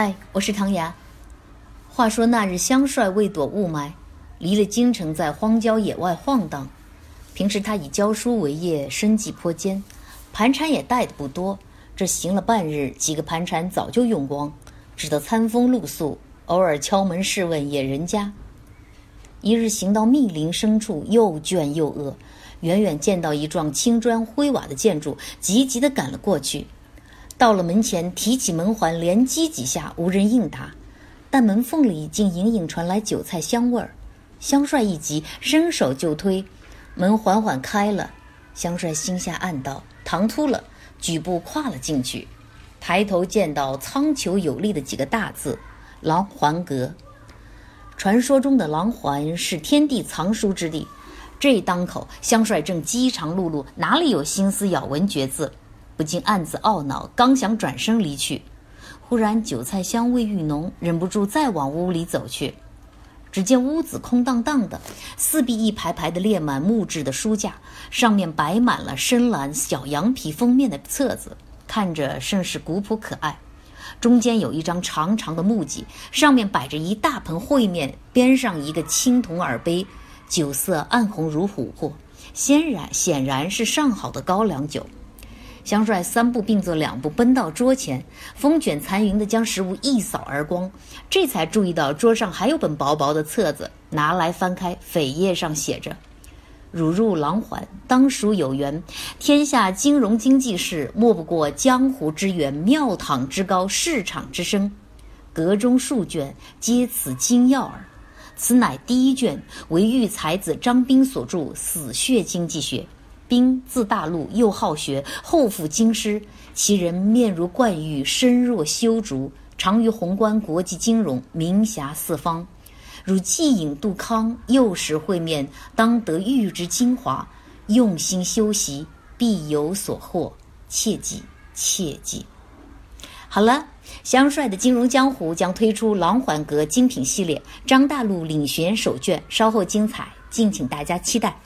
嗨，我是唐雅。话说那日，香帅为躲雾霾，离了京城，在荒郊野外晃荡。平时他以教书为业，生计颇艰，盘缠也带的不多。这行了半日，几个盘缠早就用光，只得餐风露宿，偶尔敲门试问野人家。一日行到密林深处，又倦又饿，远远见到一幢青砖灰瓦的建筑，急急地赶了过去。到了门前，提起门环，连击几下，无人应答。但门缝里竟隐隐传来韭菜香味儿。香帅一急，伸手就推，门缓缓开了。香帅心下暗道：唐突了，举步跨了进去。抬头见到苍穹有力的几个大字：“狼环阁。”传说中的狼环是天地藏书之地。这当口，香帅正饥肠辘辘，哪里有心思咬文嚼字？不禁暗自懊恼，刚想转身离去，忽然韭菜香味愈浓，忍不住再往屋里走去。只见屋子空荡荡的，四壁一排排的列满木质的书架，上面摆满了深蓝小羊皮封面的册子，看着甚是古朴可爱。中间有一张长长的木几，上面摆着一大盆烩面，边上一个青铜耳杯，酒色暗红如琥珀，显然显然是上好的高粱酒。香帅三步并作两步奔到桌前，风卷残云的将食物一扫而光，这才注意到桌上还有本薄薄的册子，拿来翻开，扉页上写着：“汝入狼环，当属有缘。天下金融经济事，莫不过江湖之源、庙堂之高、市场之深。阁中数卷，皆此精要耳。此乃第一卷，为玉才子张斌所著《死穴经济学》。”兵自大陆，又好学，后赴京师。其人面如冠玉，身若修竹，长于宏观国际金融，名遐四方。如既引杜康，幼时会面，当得玉之精华。用心修习，必有所获。切记，切记。好了，香帅的金融江湖将推出狼缓阁精品系列，张大陆领衔首卷，稍后精彩，敬请大家期待。